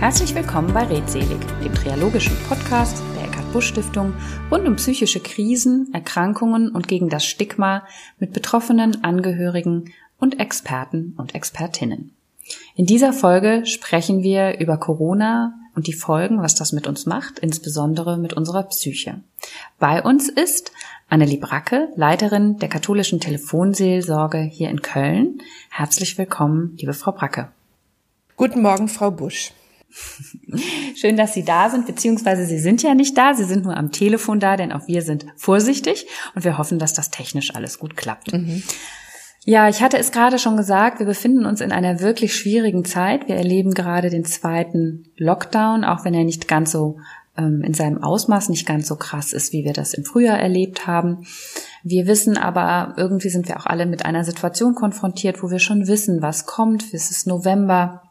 Herzlich willkommen bei Redselig, dem triologischen Podcast der Eckhard Busch Stiftung rund um psychische Krisen, Erkrankungen und gegen das Stigma mit Betroffenen, Angehörigen und Experten und Expertinnen. In dieser Folge sprechen wir über Corona und die Folgen, was das mit uns macht, insbesondere mit unserer Psyche. Bei uns ist Annelie Bracke, Leiterin der katholischen Telefonseelsorge hier in Köln. Herzlich willkommen, liebe Frau Bracke. Guten Morgen, Frau Busch. Schön, dass Sie da sind, beziehungsweise Sie sind ja nicht da, Sie sind nur am Telefon da, denn auch wir sind vorsichtig und wir hoffen, dass das technisch alles gut klappt. Mhm. Ja, ich hatte es gerade schon gesagt, wir befinden uns in einer wirklich schwierigen Zeit. Wir erleben gerade den zweiten Lockdown, auch wenn er nicht ganz so ähm, in seinem Ausmaß nicht ganz so krass ist, wie wir das im Frühjahr erlebt haben. Wir wissen aber, irgendwie sind wir auch alle mit einer Situation konfrontiert, wo wir schon wissen, was kommt. Es ist November.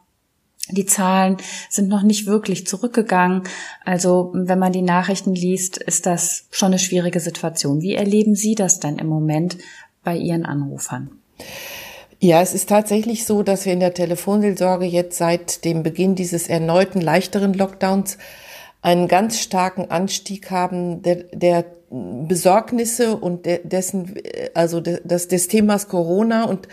Die Zahlen sind noch nicht wirklich zurückgegangen. Also wenn man die Nachrichten liest, ist das schon eine schwierige Situation. Wie erleben Sie das denn im Moment bei Ihren Anrufern? Ja, es ist tatsächlich so, dass wir in der Telefonseelsorge jetzt seit dem Beginn dieses erneuten leichteren Lockdowns einen ganz starken Anstieg haben der, der Besorgnisse und dessen, also des, des Themas Corona und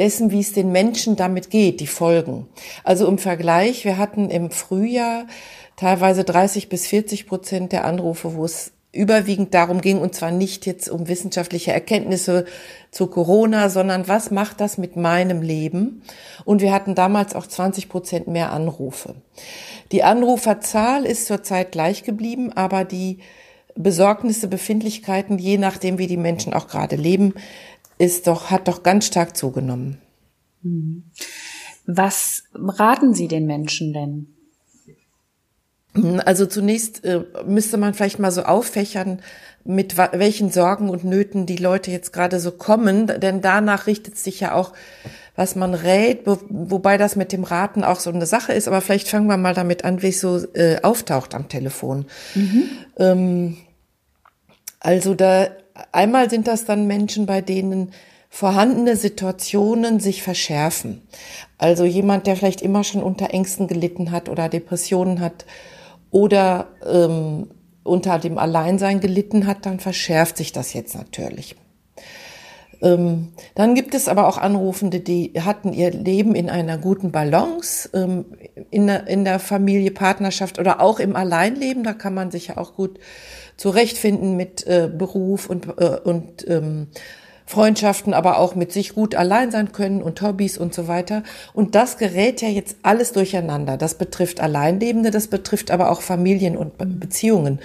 dessen, wie es den Menschen damit geht, die Folgen. Also im Vergleich, wir hatten im Frühjahr teilweise 30 bis 40 Prozent der Anrufe, wo es überwiegend darum ging, und zwar nicht jetzt um wissenschaftliche Erkenntnisse zu Corona, sondern was macht das mit meinem Leben? Und wir hatten damals auch 20 Prozent mehr Anrufe. Die Anruferzahl ist zurzeit gleich geblieben, aber die Besorgnisse, Befindlichkeiten, je nachdem, wie die Menschen auch gerade leben, ist doch, hat doch ganz stark zugenommen. Mhm. Was raten Sie den Menschen denn? Also zunächst äh, müsste man vielleicht mal so auffächern, mit welchen Sorgen und Nöten die Leute jetzt gerade so kommen, denn danach richtet sich ja auch, was man rät, wo, wobei das mit dem Raten auch so eine Sache ist, aber vielleicht fangen wir mal damit an, wie es so äh, auftaucht am Telefon. Mhm. Ähm, also da einmal sind das dann Menschen, bei denen vorhandene Situationen sich verschärfen. Also jemand, der vielleicht immer schon unter Ängsten gelitten hat oder Depressionen hat oder ähm, unter dem Alleinsein gelitten hat, dann verschärft sich das jetzt natürlich. Ähm, dann gibt es aber auch Anrufende, die hatten ihr Leben in einer guten Balance, ähm, in, der, Familie, Partnerschaft oder auch im Alleinleben. Da kann man sich ja auch gut zurechtfinden mit äh, Beruf und, äh, und ähm, Freundschaften, aber auch mit sich gut allein sein können und Hobbys und so weiter. Und das gerät ja jetzt alles durcheinander. Das betrifft Alleinlebende, das betrifft aber auch Familien und Beziehungen.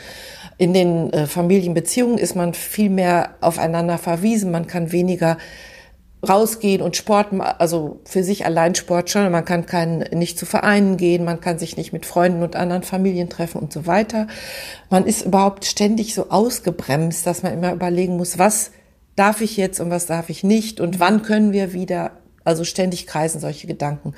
In den äh, Familienbeziehungen ist man viel mehr aufeinander verwiesen. Man kann weniger rausgehen und Sport, also für sich allein Sport schon. Man kann kein, nicht zu Vereinen gehen, man kann sich nicht mit Freunden und anderen Familien treffen und so weiter. Man ist überhaupt ständig so ausgebremst, dass man immer überlegen muss, was darf ich jetzt und was darf ich nicht und wann können wir wieder, also ständig kreisen solche Gedanken.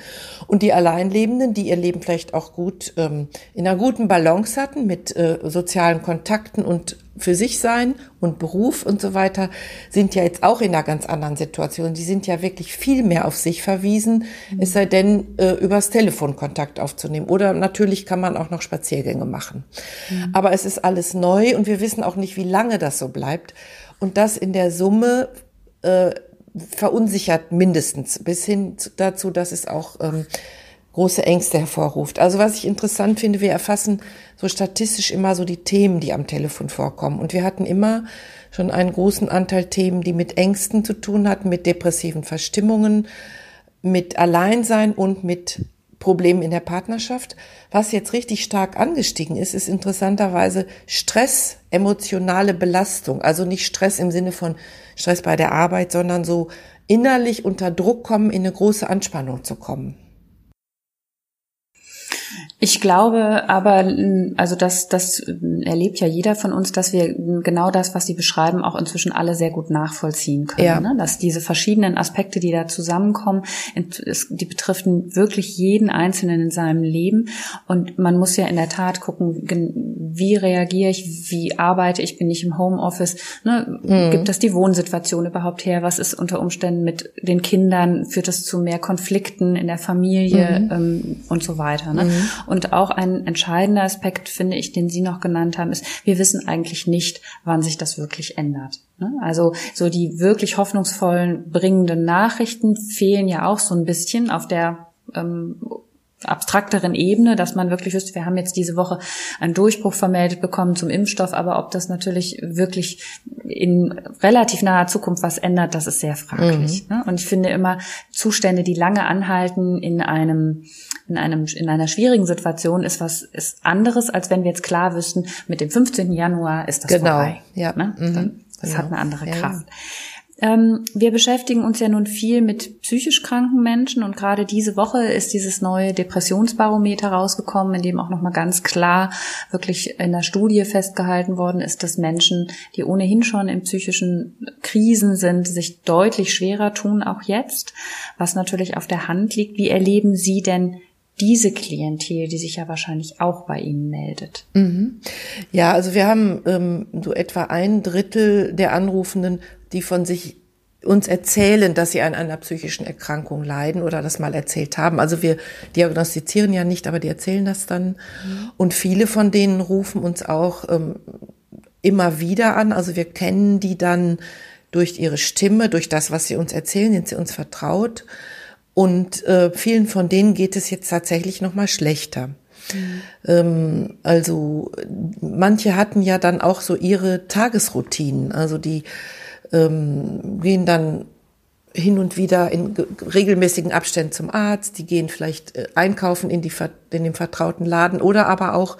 Und die Alleinlebenden, die ihr Leben vielleicht auch gut ähm, in einer guten Balance hatten mit äh, sozialen Kontakten und für sich sein und Beruf und so weiter, sind ja jetzt auch in einer ganz anderen Situation. Die sind ja wirklich viel mehr auf sich verwiesen, mhm. es sei denn, äh, übers Telefon Kontakt aufzunehmen. Oder natürlich kann man auch noch Spaziergänge machen. Mhm. Aber es ist alles neu und wir wissen auch nicht, wie lange das so bleibt. Und das in der Summe äh, verunsichert mindestens, bis hin dazu, dass es auch ähm, große Ängste hervorruft. Also was ich interessant finde, wir erfassen so statistisch immer so die Themen, die am Telefon vorkommen. Und wir hatten immer schon einen großen Anteil Themen, die mit Ängsten zu tun hatten, mit depressiven Verstimmungen, mit Alleinsein und mit Problemen in der Partnerschaft. Was jetzt richtig stark angestiegen ist, ist interessanterweise Stress, emotionale Belastung. Also nicht Stress im Sinne von Stress bei der Arbeit, sondern so innerlich unter Druck kommen, in eine große Anspannung zu kommen. Ich glaube aber, also das, das erlebt ja jeder von uns, dass wir genau das, was Sie beschreiben, auch inzwischen alle sehr gut nachvollziehen können. Ja. Ne? Dass diese verschiedenen Aspekte, die da zusammenkommen, die betrifft wirklich jeden Einzelnen in seinem Leben. Und man muss ja in der Tat gucken, wie reagiere ich, wie arbeite ich, bin ich im Homeoffice, ne? Mhm. gibt das die Wohnsituation überhaupt her, was ist unter Umständen mit den Kindern, führt das zu mehr Konflikten in der Familie mhm. ähm, und so weiter. Ne? Mhm. Und auch ein entscheidender Aspekt, finde ich, den Sie noch genannt haben, ist, wir wissen eigentlich nicht, wann sich das wirklich ändert. Ne? Also so die wirklich hoffnungsvollen bringenden Nachrichten fehlen ja auch so ein bisschen auf der ähm, abstrakteren Ebene, dass man wirklich wüsste, wir haben jetzt diese Woche einen Durchbruch vermeldet bekommen zum Impfstoff, aber ob das natürlich wirklich in relativ naher Zukunft was ändert, das ist sehr fraglich. Mhm. Ne? Und ich finde immer Zustände, die lange anhalten in einem in einem in einer schwierigen Situation ist was ist anderes, als wenn wir jetzt klar wüssten, mit dem 15. Januar ist das genau. vorbei. Ja. Ne? Mhm. Das genau. hat eine andere Kraft. Ja. Ähm, wir beschäftigen uns ja nun viel mit psychisch kranken Menschen und gerade diese Woche ist dieses neue Depressionsbarometer rausgekommen, in dem auch nochmal ganz klar wirklich in der Studie festgehalten worden ist, dass Menschen, die ohnehin schon in psychischen Krisen sind, sich deutlich schwerer tun, auch jetzt, was natürlich auf der Hand liegt. Wie erleben Sie denn diese Klientel, die sich ja wahrscheinlich auch bei Ihnen meldet? Mhm. Ja, also wir haben ähm, so etwa ein Drittel der Anrufenden, die von sich uns erzählen, dass sie an einer psychischen Erkrankung leiden oder das mal erzählt haben. Also wir diagnostizieren ja nicht, aber die erzählen das dann. Mhm. Und viele von denen rufen uns auch ähm, immer wieder an. Also wir kennen die dann durch ihre Stimme, durch das, was sie uns erzählen, sind sie uns vertraut. Und äh, vielen von denen geht es jetzt tatsächlich noch mal schlechter. Mhm. Ähm, also manche hatten ja dann auch so ihre Tagesroutinen. Also die ähm, gehen dann hin und wieder in regelmäßigen Abständen zum Arzt, die gehen vielleicht äh, einkaufen in, die, in dem vertrauten Laden oder aber auch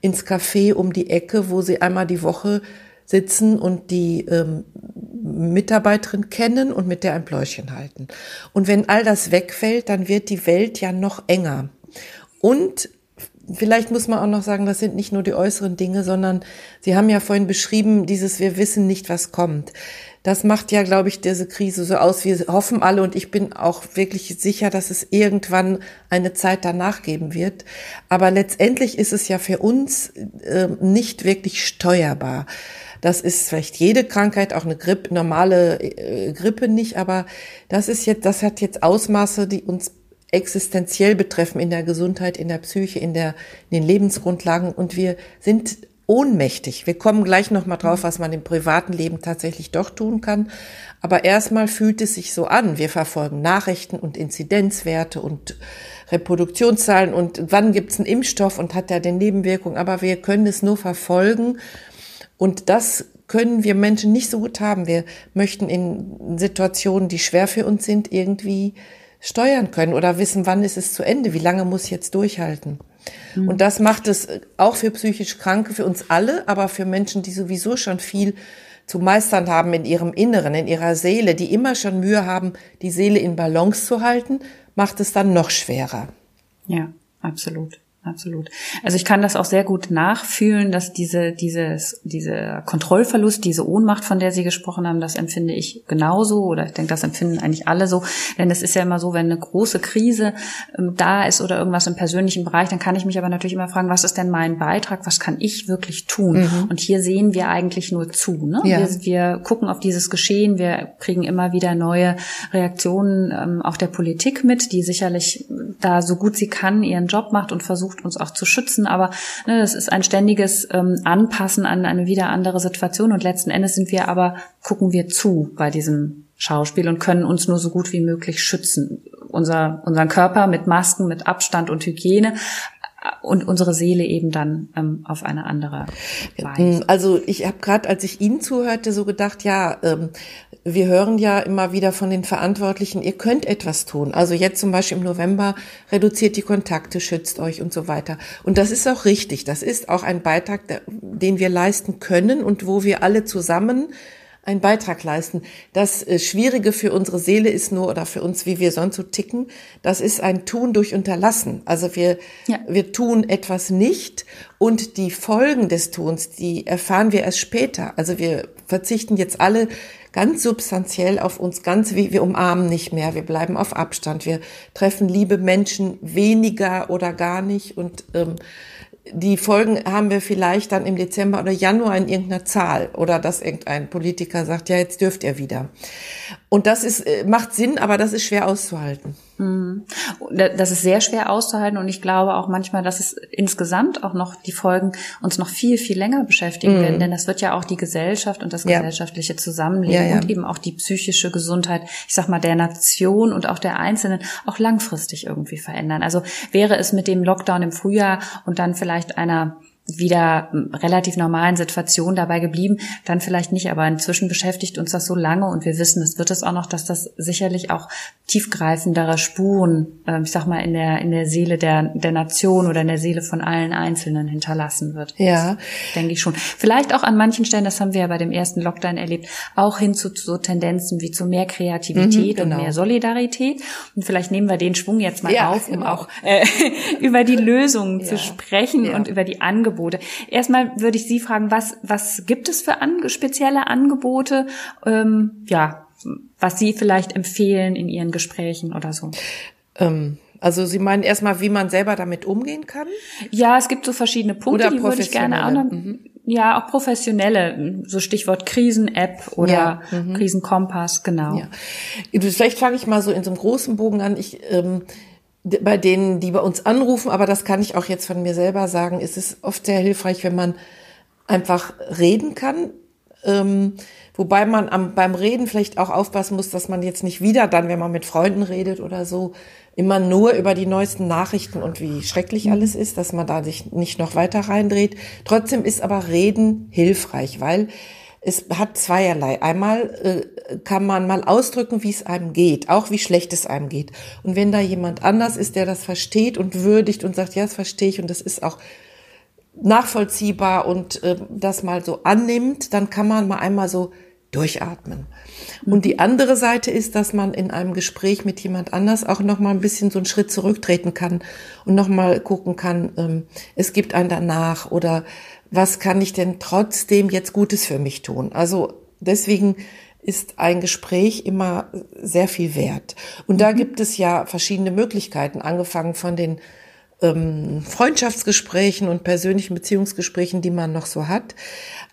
ins Café um die Ecke, wo sie einmal die Woche sitzen und die ähm, Mitarbeiterin kennen und mit der ein Pläuschen halten. Und wenn all das wegfällt, dann wird die Welt ja noch enger. Und vielleicht muss man auch noch sagen, das sind nicht nur die äußeren Dinge, sondern Sie haben ja vorhin beschrieben, dieses Wir wissen nicht, was kommt. Das macht ja, glaube ich, diese Krise so aus. Wir hoffen alle und ich bin auch wirklich sicher, dass es irgendwann eine Zeit danach geben wird. Aber letztendlich ist es ja für uns äh, nicht wirklich steuerbar. Das ist vielleicht jede Krankheit, auch eine Grippe, normale äh, Grippe nicht, aber das ist jetzt, das hat jetzt Ausmaße, die uns existenziell betreffen in der Gesundheit, in der Psyche, in der, in den Lebensgrundlagen und wir sind ohnmächtig. Wir kommen gleich noch mal drauf, was man im privaten Leben tatsächlich doch tun kann. Aber erstmal fühlt es sich so an. Wir verfolgen Nachrichten und Inzidenzwerte und Reproduktionszahlen und wann gibt es einen Impfstoff und hat er den Nebenwirkungen. Aber wir können es nur verfolgen und das können wir Menschen nicht so gut haben. Wir möchten in Situationen, die schwer für uns sind, irgendwie steuern können oder wissen, wann ist es zu Ende, wie lange muss ich jetzt durchhalten. Mhm. Und das macht es auch für psychisch Kranke, für uns alle, aber für Menschen, die sowieso schon viel zu meistern haben in ihrem Inneren, in ihrer Seele, die immer schon Mühe haben, die Seele in Balance zu halten, macht es dann noch schwerer. Ja, absolut absolut. Also ich kann das auch sehr gut nachfühlen, dass diese, dieses, diese Kontrollverlust, diese Ohnmacht, von der Sie gesprochen haben, das empfinde ich genauso oder ich denke, das empfinden eigentlich alle so. Denn es ist ja immer so, wenn eine große Krise ähm, da ist oder irgendwas im persönlichen Bereich, dann kann ich mich aber natürlich immer fragen, was ist denn mein Beitrag? Was kann ich wirklich tun? Mhm. Und hier sehen wir eigentlich nur zu. Ne? Ja. Wir, wir, gucken auf dieses Geschehen, wir kriegen immer wieder neue Reaktionen ähm, auch der Politik mit, die sicherlich da so gut sie kann ihren Job macht und versucht, versucht uns auch zu schützen, aber ne, das ist ein ständiges ähm, Anpassen an eine wieder andere Situation und letzten Endes sind wir aber, gucken wir zu bei diesem Schauspiel und können uns nur so gut wie möglich schützen. Unser, unseren Körper mit Masken, mit Abstand und Hygiene, und unsere Seele eben dann ähm, auf eine andere Weise. Also ich habe gerade, als ich Ihnen zuhörte, so gedacht, ja, ähm, wir hören ja immer wieder von den Verantwortlichen, ihr könnt etwas tun. Also jetzt zum Beispiel im November reduziert die Kontakte, schützt euch und so weiter. Und das ist auch richtig. Das ist auch ein Beitrag, den wir leisten können und wo wir alle zusammen einen Beitrag leisten. Das äh, Schwierige für unsere Seele ist nur, oder für uns, wie wir sonst so ticken, das ist ein Tun durch Unterlassen. Also wir, ja. wir tun etwas nicht und die Folgen des Tuns, die erfahren wir erst später. Also wir verzichten jetzt alle ganz substanziell auf uns, ganz wie wir umarmen nicht mehr, wir bleiben auf Abstand, wir treffen liebe Menschen weniger oder gar nicht und ähm, die Folgen haben wir vielleicht dann im Dezember oder Januar in irgendeiner Zahl oder dass irgendein Politiker sagt, ja, jetzt dürft ihr wieder. Und das ist, äh, macht Sinn, aber das ist schwer auszuhalten. Mhm. Das ist sehr schwer auszuhalten und ich glaube auch manchmal, dass es insgesamt auch noch die Folgen uns noch viel, viel länger beschäftigen mhm. werden, denn das wird ja auch die Gesellschaft und das ja. gesellschaftliche Zusammenleben ja, ja. und eben auch die psychische Gesundheit, ich sag mal, der Nation und auch der Einzelnen auch langfristig irgendwie verändern. Also wäre es mit dem Lockdown im Frühjahr und dann vielleicht einer wieder relativ normalen Situation dabei geblieben, dann vielleicht nicht, aber inzwischen beschäftigt uns das so lange und wir wissen, es wird es auch noch, dass das sicherlich auch tiefgreifendere Spuren, äh, ich sag mal, in der, in der Seele der, der Nation oder in der Seele von allen Einzelnen hinterlassen wird. Ja. Denke ich schon. Vielleicht auch an manchen Stellen, das haben wir ja bei dem ersten Lockdown erlebt, auch hin zu so Tendenzen wie zu mehr Kreativität mhm, genau. und mehr Solidarität. Und vielleicht nehmen wir den Schwung jetzt mal ja, auf, um genau. auch äh, über die Lösungen ja. zu sprechen ja. und über die Angebote Angebote. Erstmal würde ich Sie fragen, was, was gibt es für an, spezielle Angebote, ähm, ja, was Sie vielleicht empfehlen in Ihren Gesprächen oder so? Ähm. Also Sie meinen erstmal, wie man selber damit umgehen kann? Ja, es gibt so verschiedene Punkte, Oder die würde ich gerne auch noch. Mhm. Ja, auch professionelle, so Stichwort Krisen-App oder ja, mhm. Krisenkompass, genau. Ja. Vielleicht fange ich mal so in so einem großen Bogen an. Ich ähm, bei denen, die bei uns anrufen, aber das kann ich auch jetzt von mir selber sagen, ist es oft sehr hilfreich, wenn man einfach reden kann. Ähm, wobei man am, beim Reden vielleicht auch aufpassen muss, dass man jetzt nicht wieder dann, wenn man mit Freunden redet oder so, immer nur über die neuesten Nachrichten und wie schrecklich alles ist, dass man da sich nicht noch weiter reindreht. Trotzdem ist aber Reden hilfreich, weil es hat zweierlei. Einmal äh, kann man mal ausdrücken, wie es einem geht, auch wie schlecht es einem geht. Und wenn da jemand anders ist, der das versteht und würdigt und sagt, ja, das verstehe ich und das ist auch nachvollziehbar und äh, das mal so annimmt, dann kann man mal einmal so durchatmen. Und die andere Seite ist, dass man in einem Gespräch mit jemand anders auch noch mal ein bisschen so einen Schritt zurücktreten kann und noch mal gucken kann, ähm, es gibt ein danach oder was kann ich denn trotzdem jetzt Gutes für mich tun? Also deswegen ist ein Gespräch immer sehr viel wert. Und da mhm. gibt es ja verschiedene Möglichkeiten, angefangen von den ähm, Freundschaftsgesprächen und persönlichen Beziehungsgesprächen, die man noch so hat.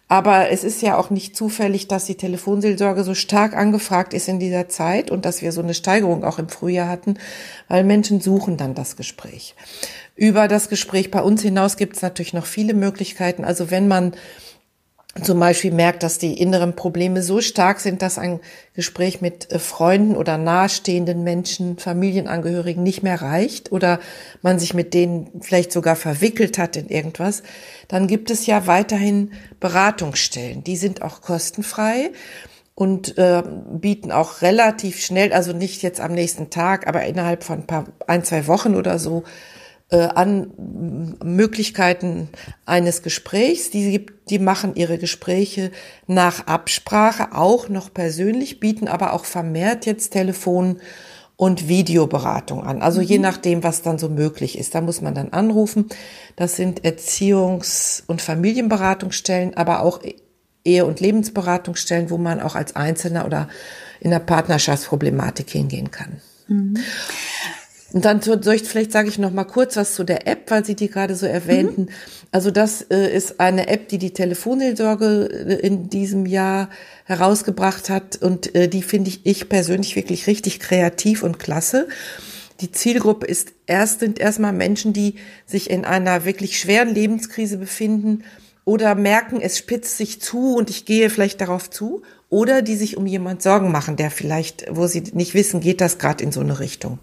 Aber es ist ja auch nicht zufällig, dass die Telefonseelsorge so stark angefragt ist in dieser Zeit und dass wir so eine Steigerung auch im Frühjahr hatten, weil Menschen suchen dann das Gespräch. Über das Gespräch bei uns hinaus gibt es natürlich noch viele Möglichkeiten. Also wenn man zum Beispiel merkt, dass die inneren Probleme so stark sind, dass ein Gespräch mit äh, Freunden oder nahestehenden Menschen, Familienangehörigen nicht mehr reicht oder man sich mit denen vielleicht sogar verwickelt hat in irgendwas, dann gibt es ja weiterhin Beratungsstellen. Die sind auch kostenfrei und äh, bieten auch relativ schnell, also nicht jetzt am nächsten Tag, aber innerhalb von ein paar, ein, zwei Wochen oder so, an Möglichkeiten eines Gesprächs. Die, gibt, die machen ihre Gespräche nach Absprache auch noch persönlich, bieten aber auch vermehrt jetzt Telefon und Videoberatung an. Also mhm. je nachdem, was dann so möglich ist. Da muss man dann anrufen. Das sind Erziehungs- und Familienberatungsstellen, aber auch Ehe- und Lebensberatungsstellen, wo man auch als Einzelner oder in der Partnerschaftsproblematik hingehen kann. Mhm. Und dann soll ich, vielleicht sage ich noch mal kurz was zu der App, weil Sie die gerade so erwähnten. Mhm. Also das äh, ist eine App, die die Telefonseelsorge äh, in diesem Jahr herausgebracht hat und äh, die finde ich, ich persönlich wirklich richtig kreativ und klasse. Die Zielgruppe ist erst sind erstmal Menschen, die sich in einer wirklich schweren Lebenskrise befinden oder merken, es spitzt sich zu und ich gehe vielleicht darauf zu oder die sich um jemand Sorgen machen, der vielleicht, wo sie nicht wissen, geht das gerade in so eine Richtung.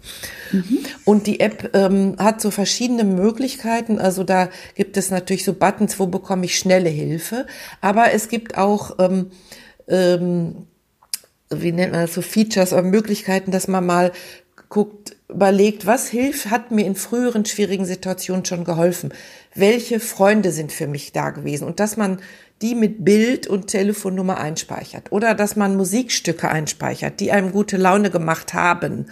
Mhm. Und die App ähm, hat so verschiedene Möglichkeiten. Also da gibt es natürlich so Buttons, wo bekomme ich schnelle Hilfe, aber es gibt auch ähm, ähm, wie nennt man das so Features oder Möglichkeiten, dass man mal guckt, überlegt, was hilft, hat mir in früheren schwierigen Situationen schon geholfen? Welche Freunde sind für mich da gewesen? Und dass man die mit Bild und Telefonnummer einspeichert oder dass man Musikstücke einspeichert, die einem gute Laune gemacht haben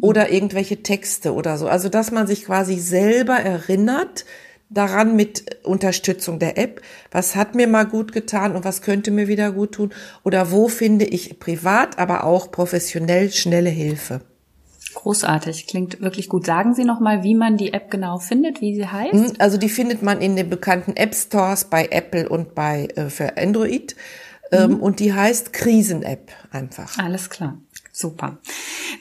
oder irgendwelche Texte oder so. Also dass man sich quasi selber erinnert daran mit Unterstützung der App, was hat mir mal gut getan und was könnte mir wieder gut tun oder wo finde ich privat, aber auch professionell schnelle Hilfe. Großartig, klingt wirklich gut. Sagen Sie noch mal, wie man die App genau findet, wie sie heißt? Hm, also die findet man in den bekannten App Stores bei Apple und bei äh, für Android. Ähm, mhm. Und die heißt Krisen-App einfach. Alles klar. Super.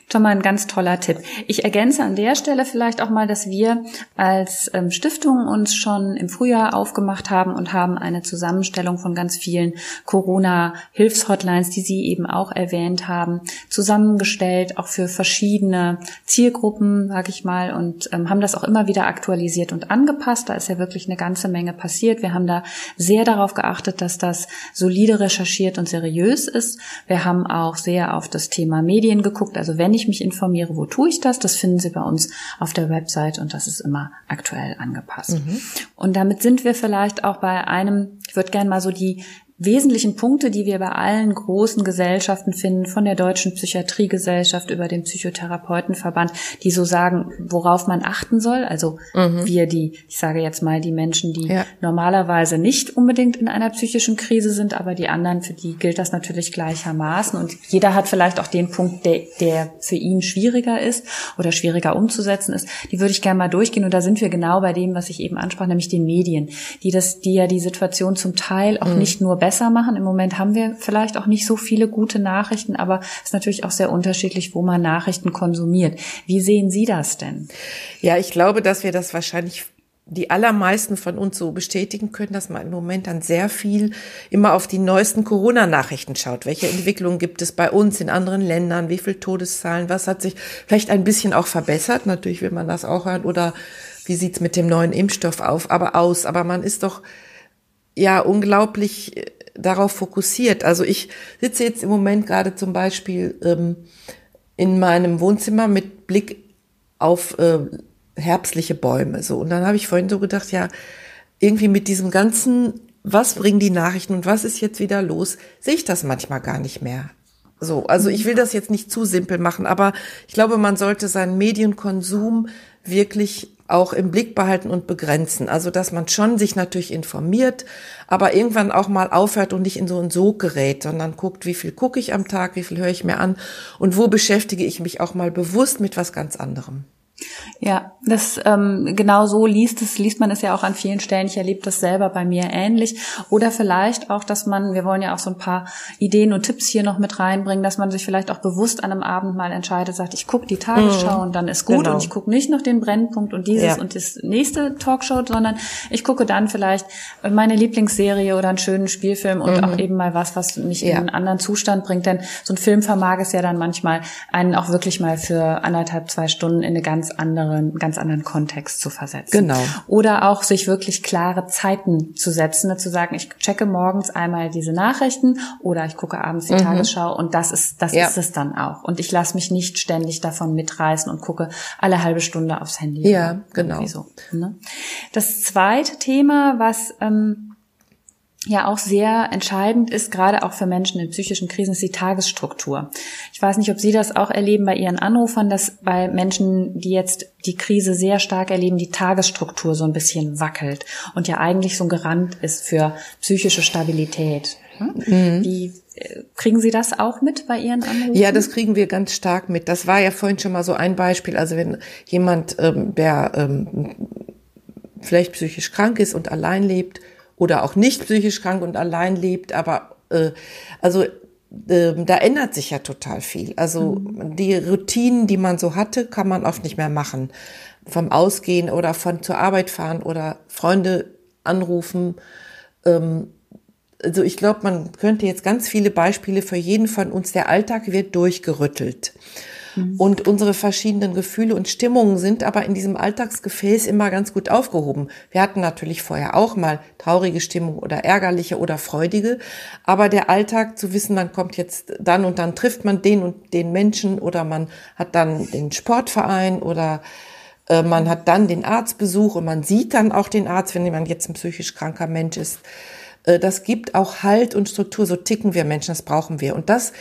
schon mal ein ganz toller Tipp. Ich ergänze an der Stelle vielleicht auch mal, dass wir als ähm, Stiftung uns schon im Frühjahr aufgemacht haben und haben eine Zusammenstellung von ganz vielen Corona-Hilfshotlines, die Sie eben auch erwähnt haben, zusammengestellt, auch für verschiedene Zielgruppen, sage ich mal, und ähm, haben das auch immer wieder aktualisiert und angepasst. Da ist ja wirklich eine ganze Menge passiert. Wir haben da sehr darauf geachtet, dass das solide recherchiert und seriös ist. Wir haben auch sehr auf das Thema Medien geguckt. Also wenn ich mich informiere, wo tue ich das? Das finden Sie bei uns auf der Website und das ist immer aktuell angepasst. Mhm. Und damit sind wir vielleicht auch bei einem, ich würde gerne mal so die wesentlichen Punkte, die wir bei allen großen Gesellschaften finden, von der Deutschen Psychiatriegesellschaft über den Psychotherapeutenverband, die so sagen, worauf man achten soll. Also mhm. wir die, ich sage jetzt mal die Menschen, die ja. normalerweise nicht unbedingt in einer psychischen Krise sind, aber die anderen, für die gilt das natürlich gleichermaßen. Und jeder hat vielleicht auch den Punkt, der, der für ihn schwieriger ist oder schwieriger umzusetzen ist. Die würde ich gerne mal durchgehen. Und da sind wir genau bei dem, was ich eben ansprach, nämlich den Medien, die das, die ja die Situation zum Teil auch mhm. nicht nur besser machen. Im Moment haben wir vielleicht auch nicht so viele gute Nachrichten, aber es ist natürlich auch sehr unterschiedlich, wo man Nachrichten konsumiert. Wie sehen Sie das denn? Ja, ich glaube, dass wir das wahrscheinlich die allermeisten von uns so bestätigen können, dass man im Moment dann sehr viel immer auf die neuesten Corona-Nachrichten schaut. Welche Entwicklungen gibt es bei uns in anderen Ländern? Wie viele Todeszahlen? Was hat sich vielleicht ein bisschen auch verbessert? Natürlich will man das auch hören. Oder wie sieht's mit dem neuen Impfstoff auf, aber aus? Aber man ist doch ja unglaublich äh, darauf fokussiert. Also ich sitze jetzt im Moment gerade zum Beispiel ähm, in meinem Wohnzimmer mit Blick auf äh, herbstliche Bäume. So und dann habe ich vorhin so gedacht, ja irgendwie mit diesem ganzen, was bringen die Nachrichten und was ist jetzt wieder los, sehe ich das manchmal gar nicht mehr. So, also ich will das jetzt nicht zu simpel machen, aber ich glaube, man sollte seinen Medienkonsum wirklich auch im Blick behalten und begrenzen. Also, dass man schon sich natürlich informiert, aber irgendwann auch mal aufhört und nicht in so ein Sog gerät, sondern guckt, wie viel gucke ich am Tag, wie viel höre ich mir an und wo beschäftige ich mich auch mal bewusst mit was ganz anderem. Ja, das ähm, genau so liest es, liest man es ja auch an vielen Stellen. Ich erlebe das selber bei mir ähnlich. Oder vielleicht auch, dass man, wir wollen ja auch so ein paar Ideen und Tipps hier noch mit reinbringen, dass man sich vielleicht auch bewusst an einem Abend mal entscheidet, sagt, ich gucke die Tagesschau mhm. und dann ist gut genau. und ich gucke nicht noch den Brennpunkt und dieses ja. und das nächste Talkshow, sondern ich gucke dann vielleicht meine Lieblingsserie oder einen schönen Spielfilm und mhm. auch eben mal was, was mich ja. in einen anderen Zustand bringt. Denn so ein Film vermag es ja dann manchmal, einen auch wirklich mal für anderthalb, zwei Stunden in eine ganz ganz anderen, ganz anderen Kontext zu versetzen. Genau. Oder auch sich wirklich klare Zeiten zu setzen, ne, zu sagen, ich checke morgens einmal diese Nachrichten oder ich gucke abends die mhm. Tagesschau und das ist, das ja. ist es dann auch. Und ich lasse mich nicht ständig davon mitreißen und gucke alle halbe Stunde aufs Handy. Ja, genau. So, ne? Das zweite Thema, was ähm, ja auch sehr entscheidend ist, gerade auch für Menschen in psychischen Krisen, ist die Tagesstruktur. Ich weiß nicht, ob Sie das auch erleben bei Ihren Anrufern, dass bei Menschen, die jetzt die Krise sehr stark erleben, die Tagesstruktur so ein bisschen wackelt und ja eigentlich so ein Garant ist für psychische Stabilität. Mhm. Wie äh, kriegen Sie das auch mit bei Ihren Anrufen? Ja, das kriegen wir ganz stark mit. Das war ja vorhin schon mal so ein Beispiel. Also wenn jemand, ähm, der ähm, vielleicht psychisch krank ist und allein lebt, oder auch nicht psychisch krank und allein lebt, aber äh, also äh, da ändert sich ja total viel. Also mhm. die Routinen, die man so hatte, kann man oft nicht mehr machen. Vom Ausgehen oder von zur Arbeit fahren oder Freunde anrufen. Ähm, also ich glaube, man könnte jetzt ganz viele Beispiele für jeden von uns. Der Alltag wird durchgerüttelt. Mhm. Und unsere verschiedenen Gefühle und Stimmungen sind aber in diesem Alltagsgefäß immer ganz gut aufgehoben. Wir hatten natürlich vorher auch mal traurige Stimmung oder ärgerliche oder freudige. Aber der Alltag zu wissen, man kommt jetzt dann und dann trifft man den und den Menschen oder man hat dann den Sportverein oder äh, man hat dann den Arztbesuch und man sieht dann auch den Arzt, wenn jemand jetzt ein psychisch kranker Mensch ist. Äh, das gibt auch Halt und Struktur. So ticken wir Menschen, das brauchen wir. Und das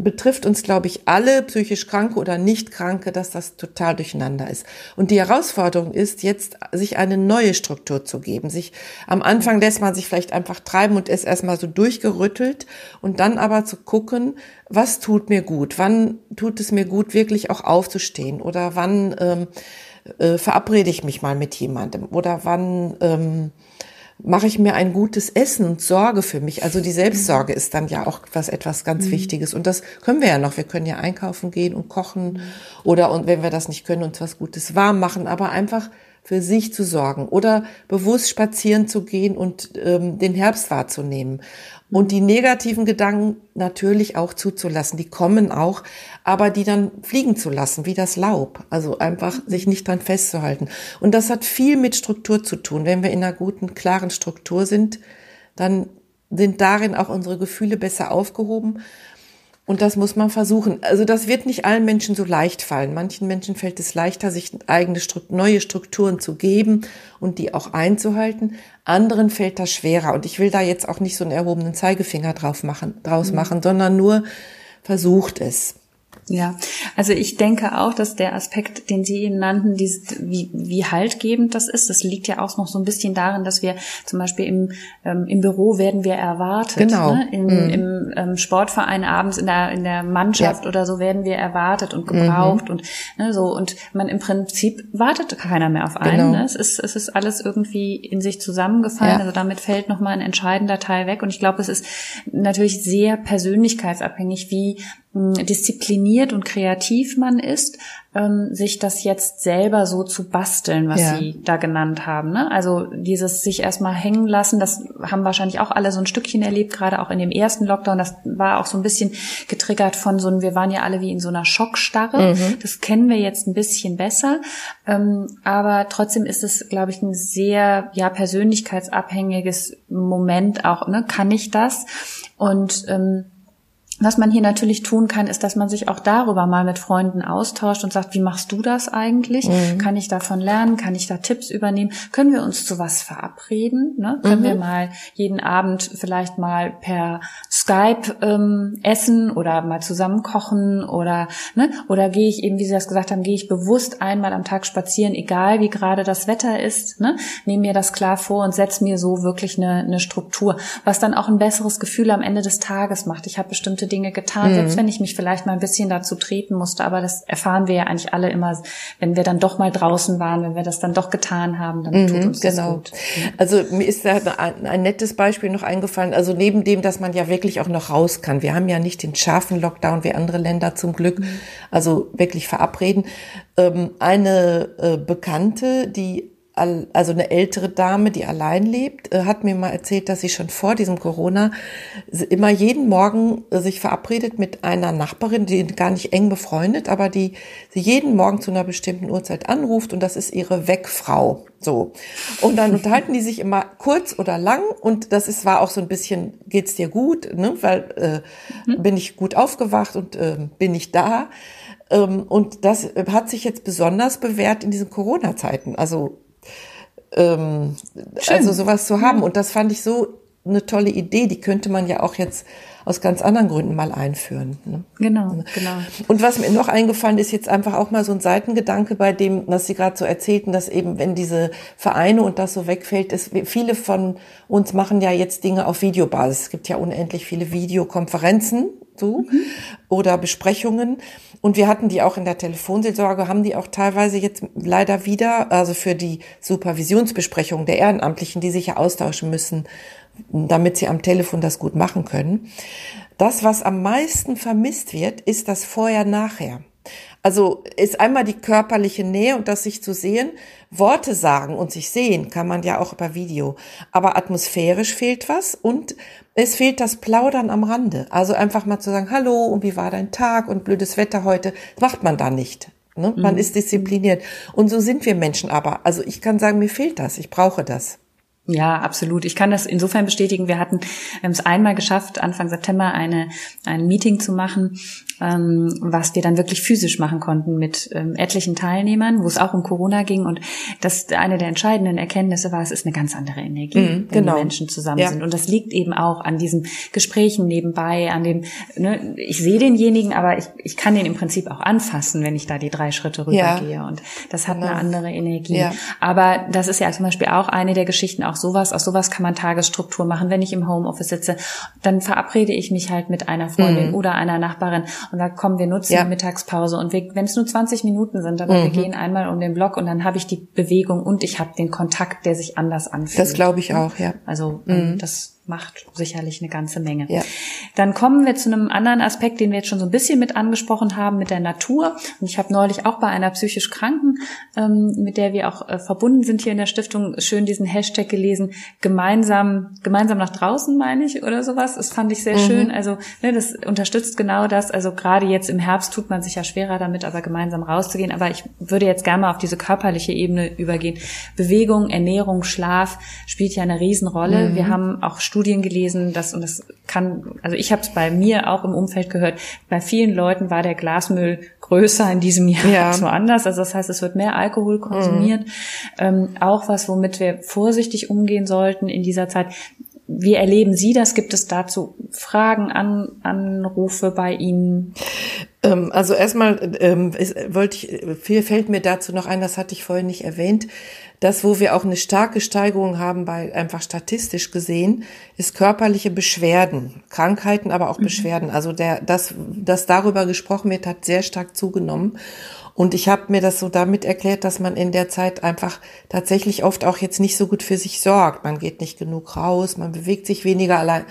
betrifft uns, glaube ich, alle psychisch Kranke oder Nicht-Kranke, dass das total durcheinander ist. Und die Herausforderung ist jetzt, sich eine neue Struktur zu geben. Sich, am Anfang lässt man sich vielleicht einfach treiben und ist erstmal so durchgerüttelt und dann aber zu gucken, was tut mir gut? Wann tut es mir gut, wirklich auch aufzustehen? Oder wann ähm, äh, verabrede ich mich mal mit jemandem? Oder wann, ähm, mache ich mir ein gutes Essen und sorge für mich. Also die Selbstsorge ist dann ja auch was etwas ganz mhm. Wichtiges. Und das können wir ja noch. Wir können ja einkaufen gehen und kochen mhm. oder und wenn wir das nicht können, uns was Gutes warm machen. Aber einfach für sich zu sorgen oder bewusst spazieren zu gehen und ähm, den Herbst wahrzunehmen. Und die negativen Gedanken natürlich auch zuzulassen. Die kommen auch, aber die dann fliegen zu lassen, wie das Laub. Also einfach sich nicht dran festzuhalten. Und das hat viel mit Struktur zu tun. Wenn wir in einer guten, klaren Struktur sind, dann sind darin auch unsere Gefühle besser aufgehoben und das muss man versuchen. Also das wird nicht allen Menschen so leicht fallen. Manchen Menschen fällt es leichter, sich eigene neue Strukturen zu geben und die auch einzuhalten. Anderen fällt das schwerer. Und ich will da jetzt auch nicht so einen erhobenen Zeigefinger drauf machen, draus mhm. machen, sondern nur versucht es. Ja, also ich denke auch, dass der Aspekt, den Sie eben nannten, dieses, wie, wie haltgebend das ist, das liegt ja auch noch so ein bisschen darin, dass wir zum Beispiel im, ähm, im Büro werden wir erwartet. Genau. Ne? In, mhm. Im ähm, Sportverein abends in der, in der Mannschaft ja. oder so werden wir erwartet und gebraucht mhm. und ne, so. Und man im Prinzip wartet keiner mehr auf einen. Genau. Ne? Es, ist, es ist alles irgendwie in sich zusammengefallen. Ja. Also damit fällt nochmal ein entscheidender Teil weg. Und ich glaube, es ist natürlich sehr persönlichkeitsabhängig, wie diszipliniert und kreativ man ist, ähm, sich das jetzt selber so zu basteln, was ja. Sie da genannt haben. Ne? Also dieses sich erstmal hängen lassen, das haben wahrscheinlich auch alle so ein Stückchen erlebt, gerade auch in dem ersten Lockdown. Das war auch so ein bisschen getriggert von so einem, wir waren ja alle wie in so einer Schockstarre. Mhm. Das kennen wir jetzt ein bisschen besser. Ähm, aber trotzdem ist es, glaube ich, ein sehr ja persönlichkeitsabhängiges Moment auch. Ne? Kann ich das? Und ähm, was man hier natürlich tun kann, ist, dass man sich auch darüber mal mit Freunden austauscht und sagt, wie machst du das eigentlich? Mhm. Kann ich davon lernen? Kann ich da Tipps übernehmen? Können wir uns zu was verabreden? Ne? Können mhm. wir mal jeden Abend vielleicht mal per Skype ähm, essen oder mal zusammen kochen oder ne? oder gehe ich eben, wie Sie das gesagt haben, gehe ich bewusst einmal am Tag spazieren, egal wie gerade das Wetter ist, ne? nehme mir das klar vor und setze mir so wirklich eine, eine Struktur, was dann auch ein besseres Gefühl am Ende des Tages macht. Ich habe bestimmte Dinge getan, mhm. selbst wenn ich mich vielleicht mal ein bisschen dazu treten musste. Aber das erfahren wir ja eigentlich alle immer, wenn wir dann doch mal draußen waren, wenn wir das dann doch getan haben, dann mhm, tut uns genau. das gut. Also mir ist da ein, ein nettes Beispiel noch eingefallen. Also neben dem, dass man ja wirklich auch noch raus kann. Wir haben ja nicht den scharfen Lockdown wie andere Länder zum Glück. Mhm. Also wirklich verabreden. Ähm, eine äh, Bekannte, die also eine ältere Dame, die allein lebt, äh, hat mir mal erzählt, dass sie schon vor diesem Corona immer jeden Morgen äh, sich verabredet mit einer Nachbarin, die gar nicht eng befreundet, aber die sie jeden Morgen zu einer bestimmten Uhrzeit anruft und das ist ihre Wegfrau. So. Und dann unterhalten die sich immer kurz oder lang und das ist, war auch so ein bisschen, geht's dir gut, ne? Weil äh, mhm. bin ich gut aufgewacht und äh, bin ich da. Ähm, und das hat sich jetzt besonders bewährt in diesen Corona-Zeiten. Also ähm, also sowas zu haben. Und das fand ich so eine tolle Idee. Die könnte man ja auch jetzt aus ganz anderen Gründen mal einführen. Ne? Genau, genau. Und was mir noch eingefallen ist, jetzt einfach auch mal so ein Seitengedanke bei dem, was Sie gerade so erzählten, dass eben, wenn diese Vereine und das so wegfällt, ist, viele von uns machen ja jetzt Dinge auf Videobasis. Es gibt ja unendlich viele Videokonferenzen so mhm. oder Besprechungen. Und wir hatten die auch in der Telefonseelsorge, haben die auch teilweise jetzt leider wieder, also für die Supervisionsbesprechungen der Ehrenamtlichen, die sich ja austauschen müssen, damit sie am Telefon das gut machen können. Das, was am meisten vermisst wird, ist das Vorher-Nachher. Also ist einmal die körperliche Nähe und das sich zu sehen. Worte sagen und sich sehen kann man ja auch über Video. Aber atmosphärisch fehlt was und es fehlt das Plaudern am Rande. Also einfach mal zu sagen, hallo und wie war dein Tag und blödes Wetter heute, macht man da nicht. Ne? Man mhm. ist diszipliniert. Und so sind wir Menschen aber. Also ich kann sagen, mir fehlt das. Ich brauche das. Ja, absolut. Ich kann das insofern bestätigen. Wir hatten es einmal geschafft, Anfang September eine, ein Meeting zu machen, ähm, was wir dann wirklich physisch machen konnten mit ähm, etlichen Teilnehmern, wo es auch um Corona ging. Und das eine der entscheidenden Erkenntnisse war, es ist eine ganz andere Energie, mhm, wenn genau. die Menschen zusammen ja. sind. Und das liegt eben auch an diesen Gesprächen nebenbei, an dem, ne, ich sehe denjenigen, aber ich, ich kann den im Prinzip auch anfassen, wenn ich da die drei Schritte rübergehe. Ja. Und das hat genau. eine andere Energie. Ja. Aber das ist ja zum Beispiel auch eine der Geschichten, auch sowas, aus sowas kann man Tagesstruktur machen. Wenn ich im Homeoffice sitze, dann verabrede ich mich halt mit einer Freundin mhm. oder einer Nachbarin und da kommen wir nutzen ja. die Mittagspause und wenn es nur 20 Minuten sind, aber mhm. wir gehen einmal um den Block und dann habe ich die Bewegung und ich habe den Kontakt, der sich anders anfühlt. Das glaube ich auch, ja. Also ähm, mhm. das macht sicherlich eine ganze Menge. Ja. Dann kommen wir zu einem anderen Aspekt, den wir jetzt schon so ein bisschen mit angesprochen haben, mit der Natur. Und ich habe neulich auch bei einer psychisch Kranken, ähm, mit der wir auch äh, verbunden sind hier in der Stiftung, schön diesen Hashtag gelesen, gemeinsam, gemeinsam nach draußen, meine ich, oder sowas. Das fand ich sehr mhm. schön. Also ne, das unterstützt genau das. Also gerade jetzt im Herbst tut man sich ja schwerer damit, aber gemeinsam rauszugehen. Aber ich würde jetzt gerne mal auf diese körperliche Ebene übergehen. Bewegung, Ernährung, Schlaf spielt ja eine Riesenrolle. Mhm. Wir haben auch Studien gelesen, dass, und das kann, also ich habe es bei mir auch im Umfeld gehört, bei vielen Leuten war der Glasmüll größer in diesem Jahr ja. als woanders. Also das heißt, es wird mehr Alkohol konsumiert. Mhm. Ähm, auch was, womit wir vorsichtig umgehen sollten in dieser Zeit. Wie erleben Sie das? Gibt es dazu Fragen, An Anrufe bei Ihnen? Ähm, also erstmal ähm, wollte ich, viel fällt mir dazu noch ein, das hatte ich vorhin nicht erwähnt. Das, wo wir auch eine starke Steigerung haben, bei einfach statistisch gesehen, ist körperliche Beschwerden, Krankheiten, aber auch mhm. Beschwerden. Also der, das, das darüber gesprochen wird, hat sehr stark zugenommen. Und ich habe mir das so damit erklärt, dass man in der Zeit einfach tatsächlich oft auch jetzt nicht so gut für sich sorgt. Man geht nicht genug raus, man bewegt sich weniger allein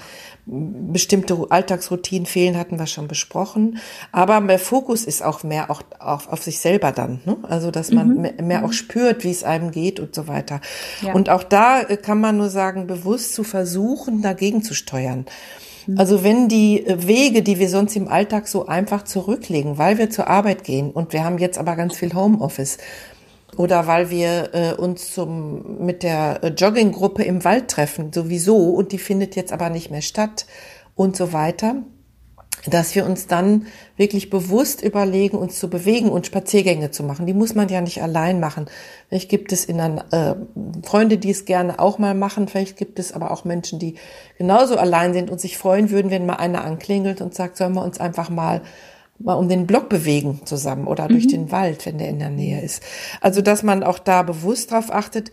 bestimmte Alltagsroutinen fehlen, hatten wir schon besprochen. Aber der Fokus ist auch mehr auch, auch auf sich selber dann. Ne? Also, dass man mhm. mehr, mehr, auch mhm. spürt, wie es einem geht und so weiter. Ja. Und auch da äh, kann man nur sagen, bewusst zu versuchen, dagegen zu steuern. Mhm. Also wenn die Wege, die wir sonst im Alltag so einfach zurücklegen, weil wir zur Arbeit gehen und wir haben jetzt aber ganz viel Homeoffice, oder weil wir äh, uns zum, mit der Jogginggruppe im Wald treffen, sowieso, und die findet jetzt aber nicht mehr statt und so weiter, dass wir uns dann wirklich bewusst überlegen, uns zu bewegen und Spaziergänge zu machen. Die muss man ja nicht allein machen. Vielleicht gibt es in einer, äh, Freunde, die es gerne auch mal machen. Vielleicht gibt es aber auch Menschen, die genauso allein sind und sich freuen würden, wenn mal einer anklingelt und sagt, sollen wir uns einfach mal mal um den Block bewegen zusammen oder durch mhm. den Wald, wenn der in der Nähe ist. Also, dass man auch da bewusst drauf achtet.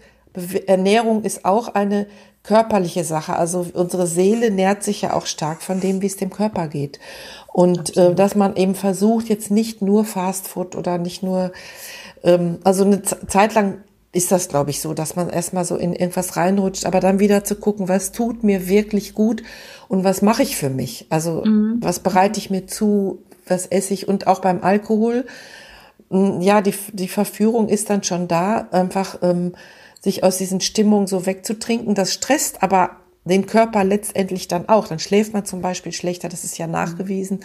Ernährung ist auch eine körperliche Sache. Also unsere Seele nährt sich ja auch stark von dem, wie es dem Körper geht. Und äh, dass man eben versucht, jetzt nicht nur Fast Food oder nicht nur, ähm, also eine Zeit lang ist das, glaube ich, so, dass man erstmal so in irgendwas reinrutscht, aber dann wieder zu gucken, was tut mir wirklich gut und was mache ich für mich? Also mhm. was bereite ich mir zu, was esse ich und auch beim Alkohol. Mm, ja, die, die Verführung ist dann schon da, einfach ähm, sich aus diesen Stimmungen so wegzutrinken. Das stresst aber den Körper letztendlich dann auch. Dann schläft man zum Beispiel schlechter, das ist ja nachgewiesen.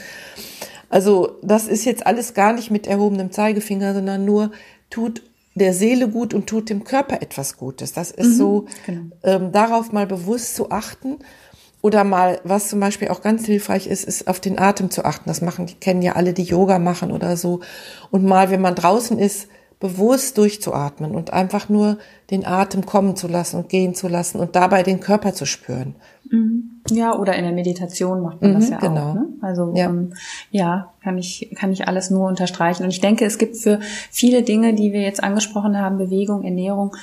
Also das ist jetzt alles gar nicht mit erhobenem Zeigefinger, sondern nur tut der Seele gut und tut dem Körper etwas Gutes. Das ist mhm, so, genau. ähm, darauf mal bewusst zu achten oder mal, was zum Beispiel auch ganz hilfreich ist, ist auf den Atem zu achten. Das machen, die kennen ja alle, die Yoga machen oder so. Und mal, wenn man draußen ist, bewusst durchzuatmen und einfach nur den Atem kommen zu lassen und gehen zu lassen und dabei den Körper zu spüren. Mhm. Ja, oder in der Meditation macht man mhm, das ja genau. auch. Ne? Also ja. Ähm, ja, kann ich, kann ich alles nur unterstreichen. Und ich denke, es gibt für viele Dinge, die wir jetzt angesprochen haben, Bewegung, Ernährung,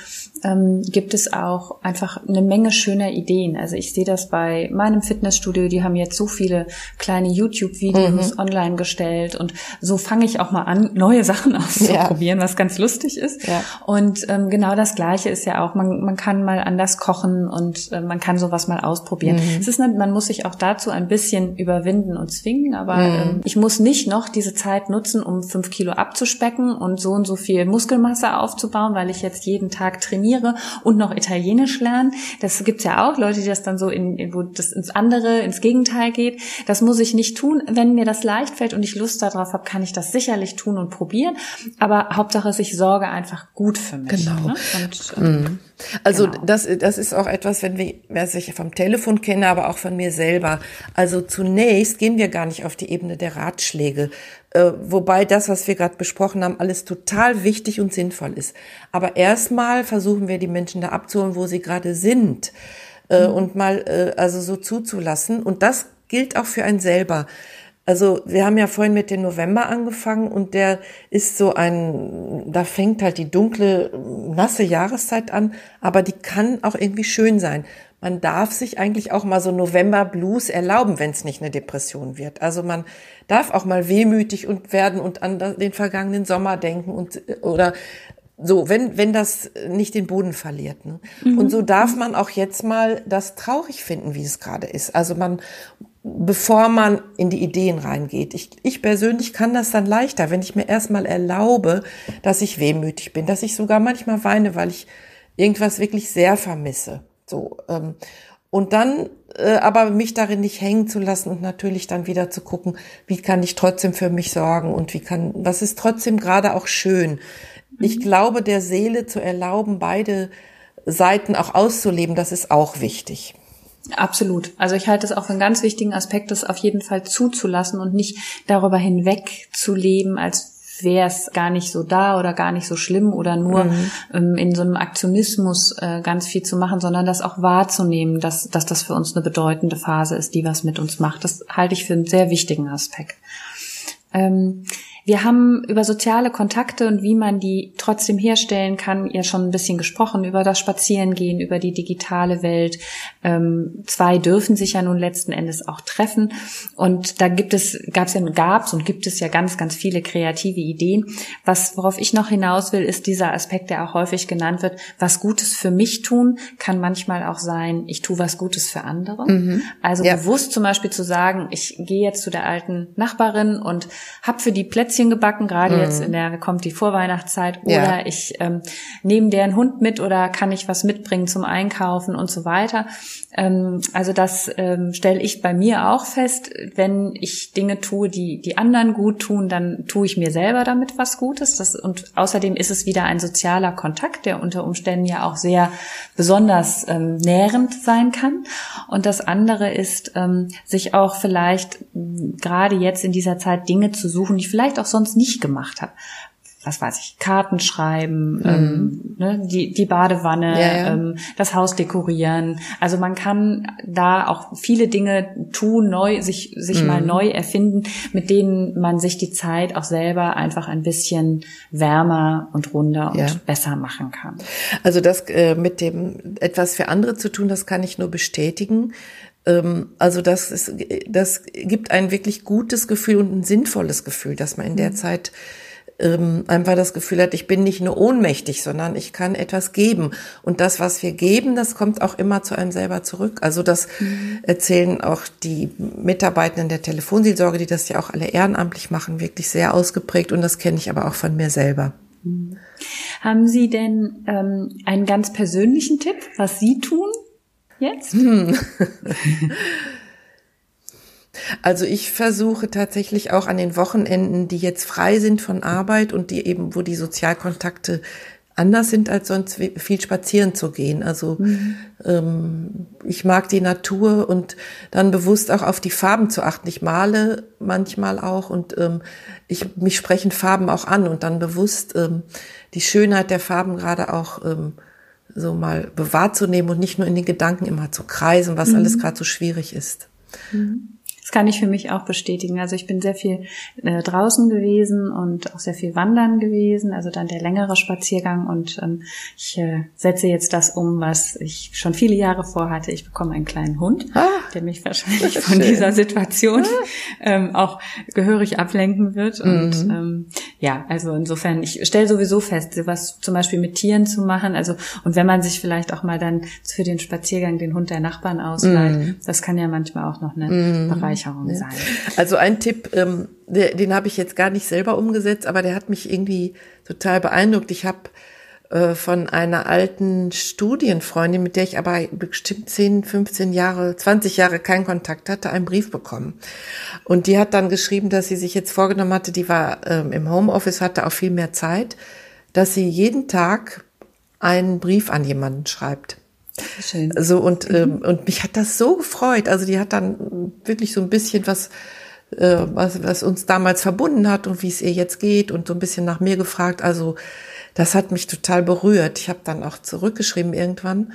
ähm, gibt es auch einfach eine Menge schöner Ideen. Also ich sehe das bei meinem Fitnessstudio, die haben jetzt so viele kleine YouTube-Videos mhm. online gestellt und so fange ich auch mal an, neue Sachen auszuprobieren, ja. was ganz lustig ist. Ja. Und ähm, genau das Gleiche ist ja auch, man, man kann mal anders kochen und äh, man kann sowas mal ausprobieren. Mhm. Es ist nicht, man muss sich auch dazu ein bisschen überwinden und zwingen, aber mhm. ähm, ich muss nicht noch diese Zeit nutzen, um fünf Kilo abzuspecken und so und so viel Muskelmasse aufzubauen, weil ich jetzt jeden Tag trainiere und noch Italienisch lerne. Das gibt's ja auch, Leute, die das dann so in, in wo das ins andere, ins Gegenteil geht. Das muss ich nicht tun. Wenn mir das leicht fällt und ich Lust darauf habe, kann ich das sicherlich tun und probieren. Aber Hauptsache ist, ich sorge einfach gut für mich. Genau. Ne? Und, mhm. Also genau. das, das ist auch etwas, wenn wir, was ich vom Telefon kenne, aber auch von mir selber. Also zunächst gehen wir gar nicht auf die Ebene der Ratschläge, äh, wobei das, was wir gerade besprochen haben, alles total wichtig und sinnvoll ist. Aber erstmal versuchen wir die Menschen da abzuholen, wo sie gerade sind äh, mhm. und mal äh, also so zuzulassen. Und das gilt auch für einen selber. Also wir haben ja vorhin mit dem November angefangen und der ist so ein, da fängt halt die dunkle, nasse Jahreszeit an, aber die kann auch irgendwie schön sein. Man darf sich eigentlich auch mal so November Blues erlauben, wenn es nicht eine Depression wird. Also man darf auch mal wehmütig und werden und an den vergangenen Sommer denken und oder so, wenn, wenn das nicht den Boden verliert. Ne? Mhm. Und so darf man auch jetzt mal das traurig finden, wie es gerade ist. Also man, bevor man in die Ideen reingeht. Ich, ich persönlich kann das dann leichter, wenn ich mir erstmal erlaube, dass ich wehmütig bin, dass ich sogar manchmal weine, weil ich irgendwas wirklich sehr vermisse. So, ähm, und dann äh, aber mich darin nicht hängen zu lassen und natürlich dann wieder zu gucken, wie kann ich trotzdem für mich sorgen und wie kann, was ist trotzdem gerade auch schön. Ich mhm. glaube, der Seele zu erlauben, beide Seiten auch auszuleben, das ist auch wichtig. Absolut. Also ich halte es auch für einen ganz wichtigen Aspekt, das auf jeden Fall zuzulassen und nicht darüber hinweg zu leben, als wäre es gar nicht so da oder gar nicht so schlimm oder nur mhm. ähm, in so einem Aktionismus äh, ganz viel zu machen, sondern das auch wahrzunehmen, dass, dass das für uns eine bedeutende Phase ist, die was mit uns macht. Das halte ich für einen sehr wichtigen Aspekt. Ähm, wir haben über soziale Kontakte und wie man die trotzdem herstellen kann, ja schon ein bisschen gesprochen, über das Spazierengehen, über die digitale Welt. Ähm, zwei dürfen sich ja nun letzten Endes auch treffen. Und da gibt es, gab es ja, gab's und gibt es ja ganz, ganz viele kreative Ideen. Was, worauf ich noch hinaus will, ist dieser Aspekt, der auch häufig genannt wird, was Gutes für mich tun, kann manchmal auch sein, ich tue was Gutes für andere. Mhm. Also ja. bewusst zum Beispiel zu sagen, ich gehe jetzt zu der alten Nachbarin und habe für die Plätze Plätzchen gebacken, gerade mhm. jetzt in der kommt die Vorweihnachtszeit, oder ja. ich ähm, nehme deren Hund mit oder kann ich was mitbringen zum Einkaufen und so weiter. Ähm, also das ähm, stelle ich bei mir auch fest, wenn ich Dinge tue, die die anderen gut tun, dann tue ich mir selber damit was Gutes. Das, und außerdem ist es wieder ein sozialer Kontakt, der unter Umständen ja auch sehr besonders ähm, nährend sein kann. Und das andere ist, ähm, sich auch vielleicht gerade jetzt in dieser Zeit Dinge zu suchen, die vielleicht auch sonst nicht gemacht habe. Was weiß ich, Karten schreiben, mhm. ähm, ne, die, die Badewanne, ja, ja. Ähm, das Haus dekorieren. Also man kann da auch viele Dinge tun, neu, sich, sich mhm. mal neu erfinden, mit denen man sich die Zeit auch selber einfach ein bisschen wärmer und runder und ja. besser machen kann. Also das äh, mit dem etwas für andere zu tun, das kann ich nur bestätigen. Ähm, also das, ist, das gibt ein wirklich gutes Gefühl und ein sinnvolles Gefühl, dass man in der mhm. Zeit ähm, einfach das Gefühl hat, ich bin nicht nur ohnmächtig, sondern ich kann etwas geben. Und das, was wir geben, das kommt auch immer zu einem selber zurück. Also das mhm. erzählen auch die Mitarbeitenden der Telefonseelsorge, die das ja auch alle ehrenamtlich machen, wirklich sehr ausgeprägt. Und das kenne ich aber auch von mir selber. Mhm. Haben Sie denn ähm, einen ganz persönlichen Tipp, was Sie tun, jetzt? Hm. Also ich versuche tatsächlich auch an den Wochenenden, die jetzt frei sind von Arbeit und die eben, wo die Sozialkontakte anders sind als sonst, viel spazieren zu gehen. Also mhm. ähm, ich mag die Natur und dann bewusst auch auf die Farben zu achten. Ich male manchmal auch und ähm, ich mich sprechen Farben auch an und dann bewusst ähm, die Schönheit der Farben gerade auch ähm, so mal bewahrt zu nehmen und nicht nur in den Gedanken immer zu kreisen, was mhm. alles gerade so schwierig ist. Mhm. Das kann ich für mich auch bestätigen. Also ich bin sehr viel äh, draußen gewesen und auch sehr viel wandern gewesen, also dann der längere Spaziergang und ähm, ich äh, setze jetzt das um, was ich schon viele Jahre vorhatte. Ich bekomme einen kleinen Hund, ah, der mich wahrscheinlich von schön. dieser Situation ah. ähm, auch gehörig ablenken wird. Und mhm. ähm, ja, also insofern, ich stelle sowieso fest, was zum Beispiel mit Tieren zu machen. Also und wenn man sich vielleicht auch mal dann für den Spaziergang den Hund der Nachbarn ausleiht, mhm. das kann ja manchmal auch noch eine mhm. Bereich Bereicherung sein. Also ein Tipp, ähm, der, den habe ich jetzt gar nicht selber umgesetzt, aber der hat mich irgendwie total beeindruckt. Ich habe äh, von einer alten Studienfreundin, mit der ich aber bestimmt 10, 15 Jahre, 20 Jahre keinen Kontakt hatte, einen Brief bekommen. Und die hat dann geschrieben, dass sie sich jetzt vorgenommen hatte, die war ähm, im Homeoffice, hatte auch viel mehr Zeit, dass sie jeden Tag einen Brief an jemanden schreibt. Schön. So und mhm. ähm, und mich hat das so gefreut. Also die hat dann wirklich so ein bisschen was äh, was, was uns damals verbunden hat und wie es ihr jetzt geht und so ein bisschen nach mir gefragt. Also das hat mich total berührt. Ich habe dann auch zurückgeschrieben irgendwann.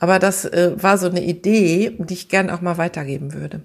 Aber das äh, war so eine Idee, die ich gern auch mal weitergeben würde.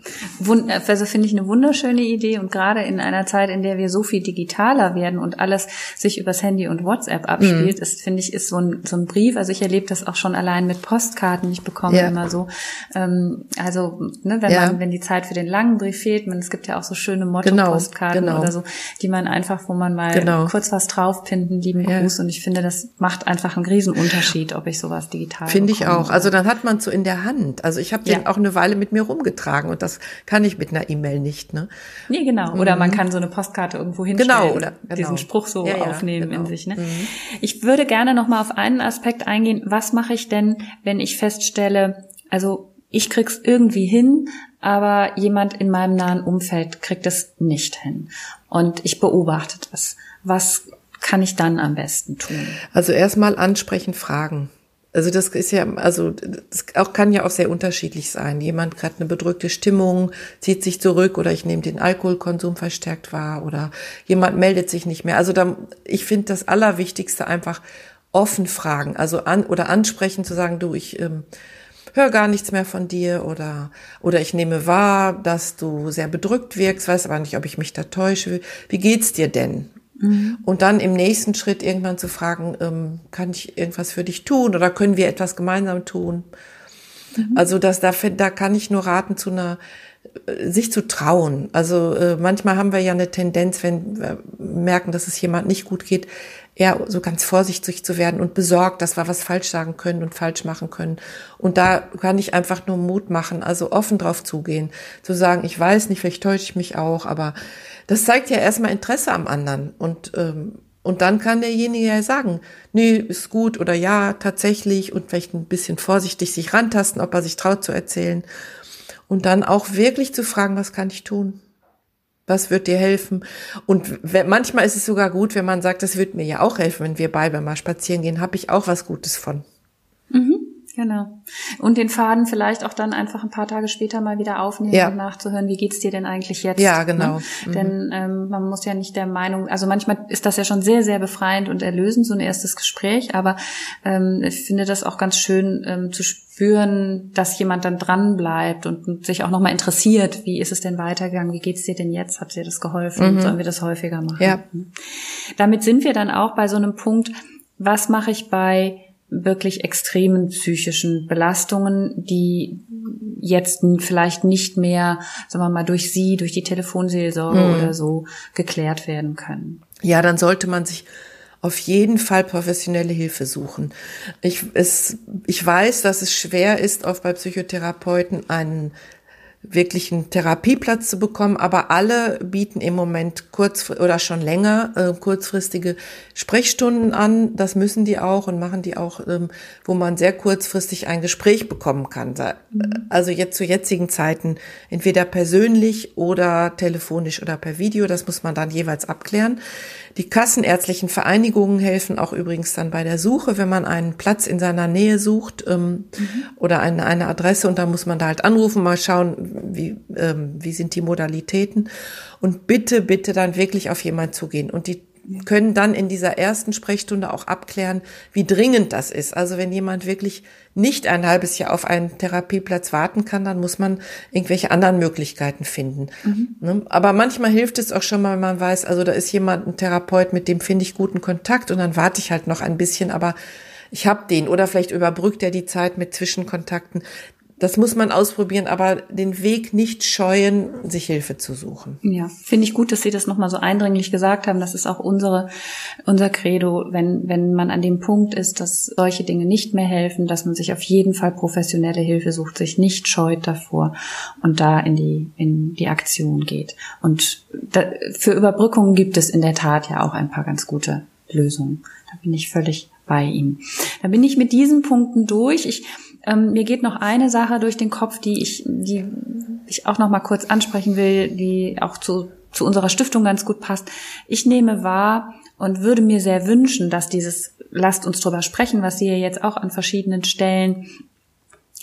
Also finde ich eine wunderschöne Idee und gerade in einer Zeit, in der wir so viel digitaler werden und alles sich übers Handy und WhatsApp abspielt, mhm. ist, finde ich, ist so ein, so ein Brief. Also ich erlebe das auch schon allein mit Postkarten. Ich bekomme ja. immer so, ähm, also ne, wenn ja. man, wenn die Zeit für den langen Brief fehlt, man, es gibt ja auch so schöne Motto-Postkarten genau, genau. oder so, die man einfach, wo man mal genau. kurz was draufpinden, lieben ja. Gruß und ich finde, das macht einfach einen Riesenunterschied, ob ich sowas digital Finde ich auch. Also dann hat man so in der Hand. Also ich habe den ja. auch eine Weile mit mir rumgetragen und das kann ich mit einer E-Mail nicht. Ne? Nee, genau. Oder mhm. man kann so eine Postkarte irgendwo hinstellen. Genau, oder genau. diesen Spruch so ja, ja, aufnehmen genau. in sich. Ne? Mhm. Ich würde gerne noch mal auf einen Aspekt eingehen. Was mache ich denn, wenn ich feststelle, also ich krieg's irgendwie hin, aber jemand in meinem nahen Umfeld kriegt es nicht hin. Und ich beobachte das. Was kann ich dann am besten tun? Also erstmal ansprechen, fragen. Also das ist ja, also das auch kann ja auch sehr unterschiedlich sein. Jemand hat eine bedrückte Stimmung, zieht sich zurück oder ich nehme den Alkoholkonsum verstärkt wahr oder jemand meldet sich nicht mehr. Also da, ich finde das Allerwichtigste einfach offen fragen, also an oder ansprechen zu sagen, du, ich ähm, höre gar nichts mehr von dir oder oder ich nehme wahr, dass du sehr bedrückt wirkst, weiß aber nicht, ob ich mich da täusche. Wie geht's dir denn? Mhm. Und dann im nächsten Schritt irgendwann zu fragen, ähm, kann ich irgendwas für dich tun oder können wir etwas gemeinsam tun? Mhm. Also das, da, da kann ich nur raten zu einer sich zu trauen. Also äh, manchmal haben wir ja eine Tendenz, wenn wir merken, dass es jemand nicht gut geht, eher so ganz vorsichtig zu werden und besorgt, dass wir was falsch sagen können und falsch machen können. Und da kann ich einfach nur Mut machen, also offen drauf zugehen, zu sagen, ich weiß nicht, vielleicht täusche ich mich auch, aber das zeigt ja erstmal Interesse am anderen und ähm, und dann kann derjenige ja sagen, nee, ist gut oder ja, tatsächlich und vielleicht ein bisschen vorsichtig sich rantasten, ob er sich traut zu erzählen. Und dann auch wirklich zu fragen, was kann ich tun? Was wird dir helfen? Und manchmal ist es sogar gut, wenn man sagt, das wird mir ja auch helfen, wenn wir beide mal spazieren gehen, habe ich auch was Gutes von. Mhm. Genau. Und den Faden vielleicht auch dann einfach ein paar Tage später mal wieder aufnehmen ja. und nachzuhören, wie geht's dir denn eigentlich jetzt? Ja, genau. Ne? Mhm. Denn ähm, man muss ja nicht der Meinung, also manchmal ist das ja schon sehr, sehr befreiend und erlösend, so ein erstes Gespräch, aber ähm, ich finde das auch ganz schön ähm, zu spüren, dass jemand dann dran bleibt und sich auch nochmal interessiert, wie ist es denn weitergegangen, wie geht's dir denn jetzt, hat dir das geholfen, mhm. sollen wir das häufiger machen? Ja. Damit sind wir dann auch bei so einem Punkt, was mache ich bei wirklich extremen psychischen Belastungen, die jetzt vielleicht nicht mehr, sagen wir mal, durch Sie, durch die Telefonseelsorge mhm. oder so geklärt werden können. Ja, dann sollte man sich auf jeden Fall professionelle Hilfe suchen. Ich, es, ich weiß, dass es schwer ist, oft bei Psychotherapeuten einen wirklich einen Therapieplatz zu bekommen, aber alle bieten im Moment kurz oder schon länger äh, kurzfristige Sprechstunden an. Das müssen die auch und machen die auch, ähm, wo man sehr kurzfristig ein Gespräch bekommen kann. Mhm. Also jetzt zu jetzigen Zeiten entweder persönlich oder telefonisch oder per Video. Das muss man dann jeweils abklären. Die kassenärztlichen Vereinigungen helfen auch übrigens dann bei der Suche, wenn man einen Platz in seiner Nähe sucht ähm, mhm. oder eine, eine Adresse und dann muss man da halt anrufen, mal schauen, wie, ähm, wie sind die Modalitäten und bitte, bitte dann wirklich auf jemand zugehen und die können dann in dieser ersten Sprechstunde auch abklären, wie dringend das ist. Also wenn jemand wirklich nicht ein halbes Jahr auf einen Therapieplatz warten kann, dann muss man irgendwelche anderen Möglichkeiten finden. Mhm. Ne? Aber manchmal hilft es auch schon mal, wenn man weiß, also da ist jemand, ein Therapeut, mit dem finde ich guten Kontakt und dann warte ich halt noch ein bisschen, aber ich habe den oder vielleicht überbrückt er die Zeit mit Zwischenkontakten. Das muss man ausprobieren, aber den Weg nicht scheuen, sich Hilfe zu suchen. Ja, finde ich gut, dass Sie das nochmal so eindringlich gesagt haben. Das ist auch unsere, unser Credo, wenn, wenn man an dem Punkt ist, dass solche Dinge nicht mehr helfen, dass man sich auf jeden Fall professionelle Hilfe sucht, sich nicht scheut davor und da in die, in die Aktion geht. Und da, für Überbrückungen gibt es in der Tat ja auch ein paar ganz gute Lösungen. Da bin ich völlig bei Ihnen. Da bin ich mit diesen Punkten durch. Ich ähm, mir geht noch eine Sache durch den Kopf, die ich, die ich auch noch mal kurz ansprechen will, die auch zu, zu unserer Stiftung ganz gut passt. Ich nehme wahr und würde mir sehr wünschen, dass dieses, lasst uns drüber sprechen, was Sie ja jetzt auch an verschiedenen Stellen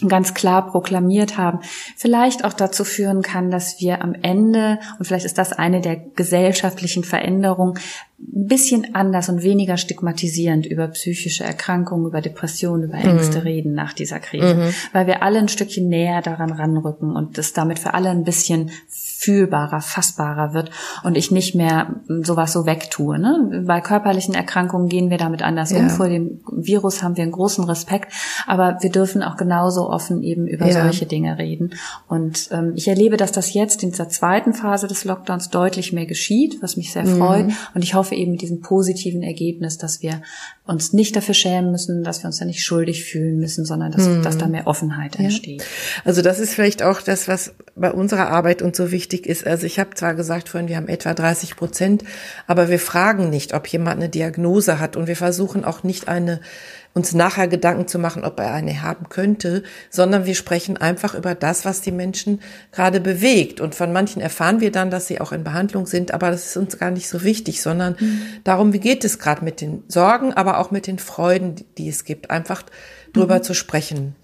ganz klar proklamiert haben, vielleicht auch dazu führen kann, dass wir am Ende, und vielleicht ist das eine der gesellschaftlichen Veränderungen, ein bisschen anders und weniger stigmatisierend über psychische Erkrankungen, über Depressionen, über Ängste mhm. reden nach dieser Krise, mhm. weil wir alle ein Stückchen näher daran ranrücken und es damit für alle ein bisschen fühlbarer, fassbarer wird und ich nicht mehr sowas so wegtue. Ne? Bei körperlichen Erkrankungen gehen wir damit anders ja. um. Vor dem Virus haben wir einen großen Respekt, aber wir dürfen auch genauso offen eben über ja. solche Dinge reden. Und ähm, ich erlebe, dass das jetzt in dieser zweiten Phase des Lockdowns deutlich mehr geschieht, was mich sehr mhm. freut. Und ich hoffe eben mit diesem positiven Ergebnis, dass wir uns nicht dafür schämen müssen, dass wir uns da nicht schuldig fühlen müssen, sondern dass, mhm. dass da mehr Offenheit entsteht. Ja. Also das ist vielleicht auch das, was bei unserer Arbeit uns so wichtig ist. Also ich habe zwar gesagt vorhin, wir haben etwa 30 Prozent, aber wir fragen nicht, ob jemand eine Diagnose hat und wir versuchen auch nicht eine uns nachher Gedanken zu machen, ob er eine haben könnte, sondern wir sprechen einfach über das, was die Menschen gerade bewegt. Und von manchen erfahren wir dann, dass sie auch in Behandlung sind, aber das ist uns gar nicht so wichtig, sondern mhm. darum, wie geht es gerade mit den Sorgen, aber auch mit den Freuden, die, es gibt, einfach drüber mhm. zu sprechen.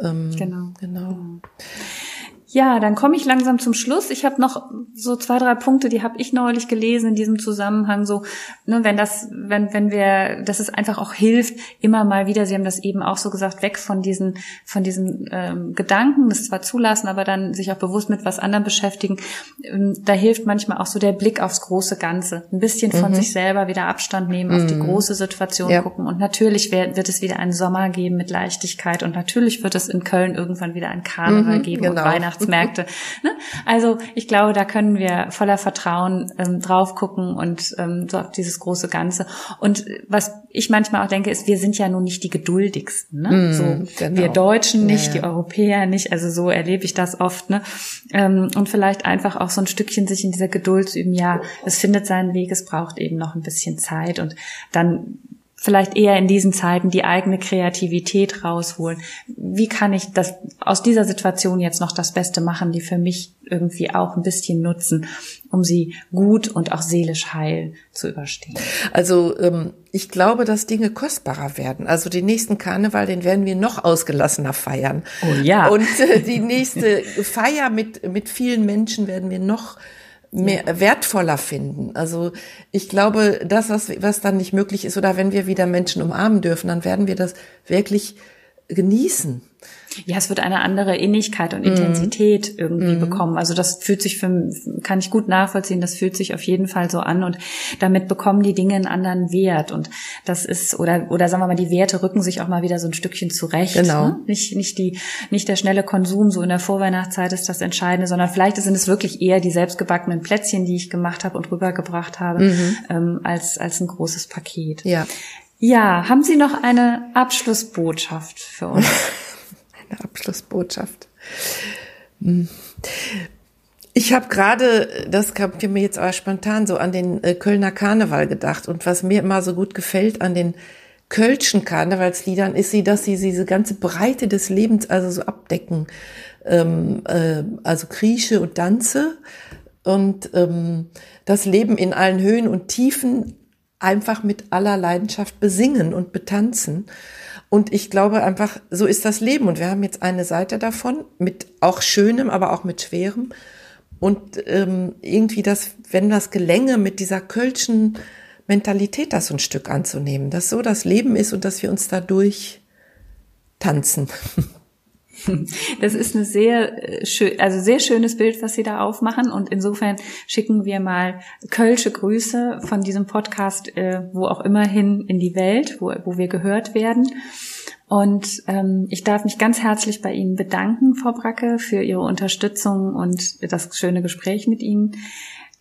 Ähm, genau. genau. Ja, dann komme ich langsam zum Schluss. Ich habe noch so zwei, drei Punkte, die habe ich neulich gelesen in diesem Zusammenhang. So, ne, wenn das, wenn wenn wir, dass es einfach auch hilft, immer mal wieder. Sie haben das eben auch so gesagt, weg von diesen von diesen ähm, Gedanken, das zwar zulassen, aber dann sich auch bewusst mit was anderem beschäftigen. Ähm, da hilft manchmal auch so der Blick aufs große Ganze, ein bisschen von mhm. sich selber wieder Abstand nehmen, mhm. auf die mhm. große Situation ja. gucken. Und natürlich wird, wird es wieder einen Sommer geben mit Leichtigkeit und natürlich wird es in Köln irgendwann wieder ein Karneval mhm, geben genau. und Weihnachten Weihnachtsmärkte. ne? Also ich glaube, da können wir voller Vertrauen ähm, drauf gucken und ähm, so auf dieses große Ganze. Und was ich manchmal auch denke, ist, wir sind ja nun nicht die geduldigsten. Ne? Mm, so genau. wir Deutschen nicht, ja, ja. die Europäer nicht. Also so erlebe ich das oft. Ne? Ähm, und vielleicht einfach auch so ein Stückchen sich in dieser Geduld zu üben. Ja, es findet seinen Weg. Es braucht eben noch ein bisschen Zeit und dann vielleicht eher in diesen Zeiten die eigene Kreativität rausholen. Wie kann ich das aus dieser Situation jetzt noch das Beste machen, die für mich irgendwie auch ein bisschen nutzen, um sie gut und auch seelisch heil zu überstehen? Also ähm, ich glaube, dass Dinge kostbarer werden. Also den nächsten Karneval, den werden wir noch ausgelassener feiern. Oh ja. Und äh, die nächste Feier mit mit vielen Menschen werden wir noch mehr wertvoller finden. Also ich glaube, das, was, was dann nicht möglich ist, oder wenn wir wieder Menschen umarmen dürfen, dann werden wir das wirklich genießen. Ja, es wird eine andere Innigkeit und mhm. Intensität irgendwie mm. bekommen. Also das fühlt sich für, kann ich gut nachvollziehen, das fühlt sich auf jeden Fall so an und damit bekommen die Dinge einen anderen Wert und das ist, oder, oder sagen wir mal, die Werte rücken sich auch mal wieder so ein Stückchen zurecht. Genau. Ne? Nicht, nicht die, nicht der schnelle Konsum, so in der Vorweihnachtszeit ist das Entscheidende, sondern vielleicht sind es wirklich eher die selbstgebackenen Plätzchen, die ich gemacht habe und rübergebracht habe, mm ähm, als, als ein großes Paket. Ja. Ja, haben Sie noch eine Abschlussbotschaft für uns? eine Abschlussbotschaft. Hm. Ich habe gerade, das kommt mir jetzt aber spontan so an den äh, Kölner Karneval gedacht und was mir immer so gut gefällt an den Kölschen Karnevalsliedern ist sie, dass sie diese ganze Breite des Lebens also so abdecken, ähm, äh, also Grieche und Danze und ähm, das Leben in allen Höhen und Tiefen einfach mit aller Leidenschaft besingen und betanzen. Und ich glaube einfach, so ist das Leben. Und wir haben jetzt eine Seite davon mit auch Schönem, aber auch mit Schwerem. Und ähm, irgendwie das, wenn das gelänge, mit dieser kölschen Mentalität das so ein Stück anzunehmen, dass so das Leben ist und dass wir uns dadurch tanzen. Das ist eine sehr äh, also sehr schönes Bild, was Sie da aufmachen. Und insofern schicken wir mal kölsche Grüße von diesem Podcast, äh, wo auch immer hin in die Welt, wo, wo wir gehört werden. Und ähm, ich darf mich ganz herzlich bei Ihnen bedanken, Frau Bracke, für Ihre Unterstützung und das schöne Gespräch mit Ihnen.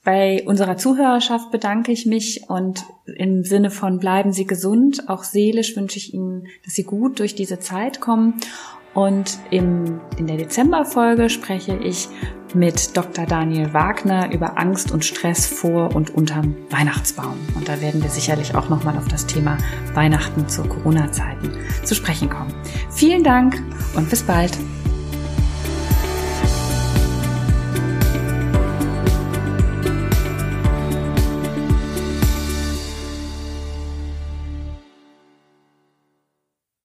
Bei unserer Zuhörerschaft bedanke ich mich und im Sinne von bleiben Sie gesund, auch seelisch wünsche ich Ihnen, dass Sie gut durch diese Zeit kommen und im, in der Dezemberfolge spreche ich mit Dr. Daniel Wagner über Angst und Stress vor und unterm Weihnachtsbaum. Und da werden wir sicherlich auch nochmal auf das Thema Weihnachten zu Corona-Zeiten zu sprechen kommen. Vielen Dank und bis bald.